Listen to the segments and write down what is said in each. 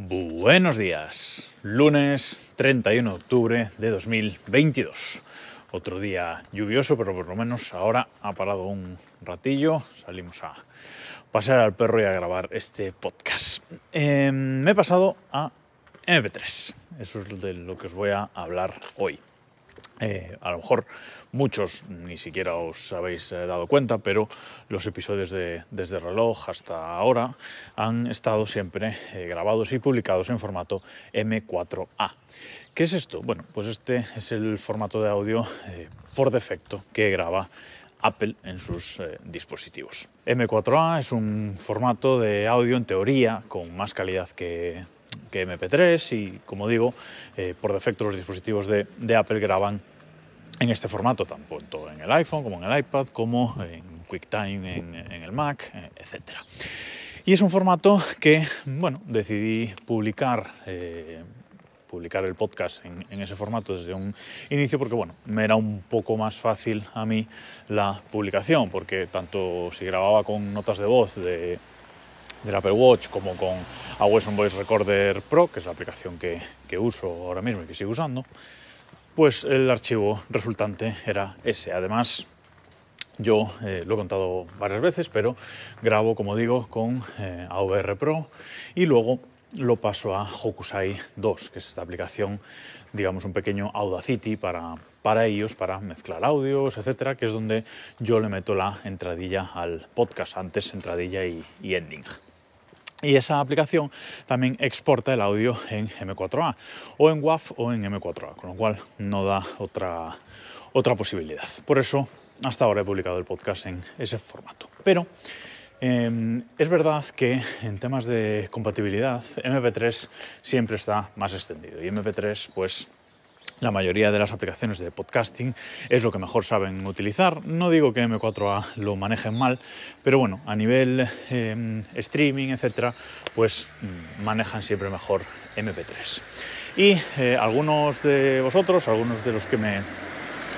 Buenos días, lunes 31 de octubre de 2022. Otro día lluvioso, pero por lo menos ahora ha parado un ratillo. Salimos a pasear al perro y a grabar este podcast. Eh, me he pasado a MP3. Eso es de lo que os voy a hablar hoy. Eh, a lo mejor muchos ni siquiera os habéis eh, dado cuenta, pero los episodios de Desde Reloj hasta ahora han estado siempre eh, grabados y publicados en formato M4A. ¿Qué es esto? Bueno, pues este es el formato de audio por defecto que graba Apple en sus dispositivos. M4A es un formato de audio en teoría con más calidad que que MP3 y, como digo, eh, por defecto los dispositivos de, Apple graban en este formato, tanto en el iPhone como en el iPad, como en QuickTime en, en el Mac, eh, etc. Y es un formato que, bueno, decidí publicar. Eh, publicar el podcast en, en, ese formato desde un inicio porque bueno, me era un poco más fácil a mí la publicación porque tanto si grababa con notas de voz de, del Apple Watch como con Awesome Voice Recorder Pro, que es la aplicación que, uso ahora mismo y que sigo usando, pues el archivo resultante era ese. Además, yo eh, lo he contado varias veces, pero grabo, como digo, con eh, AVR Pro y luego lo paso a Hokusai 2, que es esta aplicación, digamos, un pequeño Audacity para, para ellos, para mezclar audios, etcétera, que es donde yo le meto la entradilla al podcast, antes entradilla y ending. Y esa aplicación también exporta el audio en M4A, o en WAV o en M4A, con lo cual no da otra, otra posibilidad. Por eso, hasta ahora he publicado el podcast en ese formato. Pero eh, es verdad que en temas de compatibilidad, MP3 siempre está más extendido. Y MP3, pues la mayoría de las aplicaciones de podcasting es lo que mejor saben utilizar. No digo que M4A lo manejen mal, pero bueno, a nivel eh, streaming, etcétera, pues mm, manejan siempre mejor MP3. Y eh, algunos de vosotros, algunos de los que me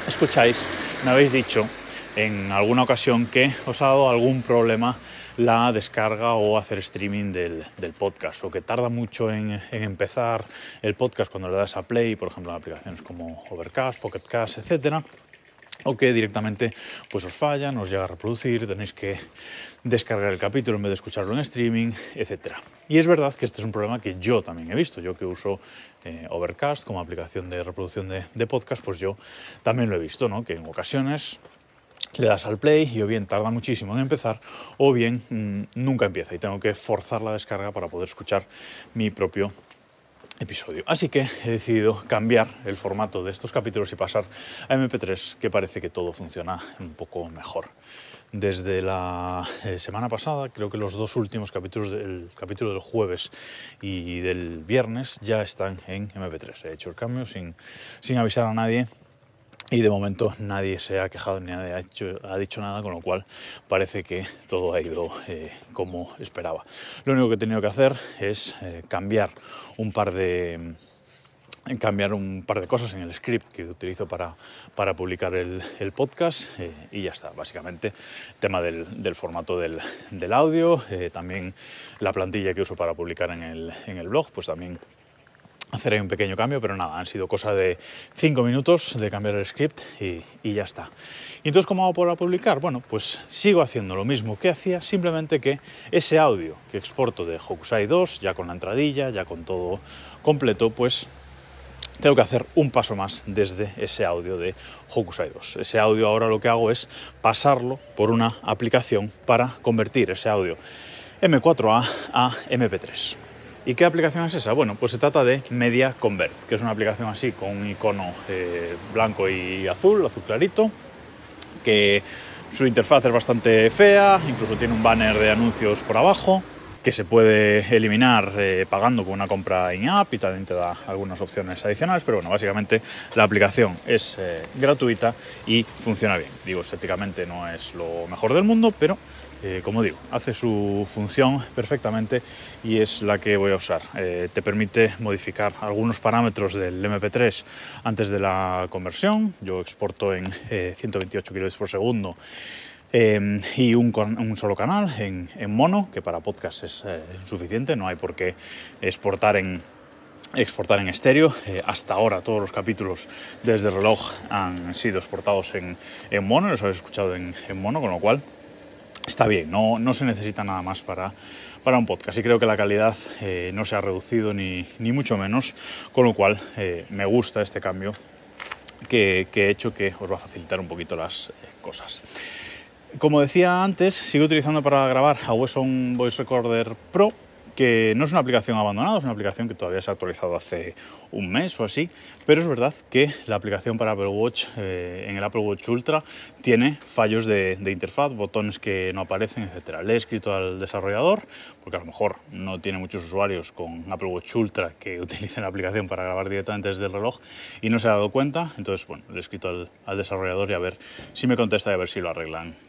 escucháis, me habéis dicho en alguna ocasión que os ha dado algún problema la descarga o hacer streaming del, podcast o que tarda mucho en, en, empezar el podcast cuando le das a play, por ejemplo en aplicaciones como Overcast, Pocketcast, etcétera o que directamente pues os falla, no os llega a reproducir, tenéis que descargar el capítulo en vez de escucharlo en streaming, etc. Y es verdad que este es un problema que yo también he visto, yo que uso eh, Overcast como aplicación de reproducción de, de, podcast, pues yo también lo he visto, ¿no? que en ocasiones le das al play y o bien tarda muchísimo en empezar o bien mmm, nunca empieza y tengo que forzar la descarga para poder escuchar mi propio episodio. Así que he decidido cambiar el formato de estos capítulos y pasar a MP3, que parece que todo funciona un poco mejor. Desde la eh, semana pasada, creo que los dos últimos capítulos, el capítulo del jueves y del viernes, ya están en MP3. He hecho el cambio sin, sin avisar a nadie y de momento nadie se ha quejado ni nadie ha, dicho nada, con lo cual parece que todo ha ido eh, como esperaba. Lo único que he tenido que hacer es eh, cambiar un par de cambiar un par de cosas en el script que utilizo para, para publicar el, podcast eh, y ya está, básicamente tema del, formato del, del audio, también la plantilla que uso para publicar en el, en el blog, pues también hacer ahí un pequeño cambio, pero nada, han sido cosa de cinco minutos de cambiar el script y, y, ya está. ¿Y entonces cómo hago para publicar? Bueno, pues sigo haciendo lo mismo que hacía, simplemente que ese audio que exporto de Hokusai 2, ya con la entradilla, ya con todo completo, pues tengo que hacer un paso más desde ese audio de Hokusai 2. Ese audio ahora lo que hago es pasarlo por una aplicación para convertir ese audio M4A a MP3. ¿Y qué aplicación es esa? Bueno, pues se trata de Media Convert, que es una aplicación así con un icono eh, blanco y azul, azul clarito, que su interfaz es bastante fea, incluso tiene un banner de anuncios por abajo, que se puede eliminar eh, pagando con una compra in-app y también te da algunas opciones adicionales, pero bueno, básicamente la aplicación es eh, gratuita y funciona bien. Digo, estéticamente no es lo mejor del mundo, pero eh, como digo, hace su función perfectamente y es la que voy a usar. Te permite modificar algunos parámetros del MP3 antes de la conversión. Yo exporto en 128 kbps por segundo Em, y un, solo canal en, mono, que para podcast es eh, suficiente, no hay por qué exportar en, exportar en estéreo. Eh, hasta ahora todos los capítulos desde el reloj han sido exportados en, mono, los habéis escuchado en, mono, con lo cual está bien, no, no se necesita nada más para, para un podcast y creo que la calidad eh, no se ha reducido ni, ni, mucho menos, con lo cual me gusta este cambio que, que, he hecho que os va a facilitar un poquito las cosas. Como decía antes, sigo utilizando para grabar a Wesson Voice Recorder Pro, que no es una aplicación abandonada, es una aplicación que todavía se ha actualizado hace un mes o así, pero es verdad que la aplicación para Apple Watch eh, en el Apple Watch Ultra tiene fallos de, interfaz, botones que no aparecen, etc. Le he escrito al desarrollador, porque a lo mejor no tiene muchos usuarios con Apple Watch Ultra que utilicen la aplicación para grabar directamente desde el reloj y no se ha dado cuenta, entonces bueno, le he escrito al, al desarrollador y a ver si me contesta y a ver si lo arreglan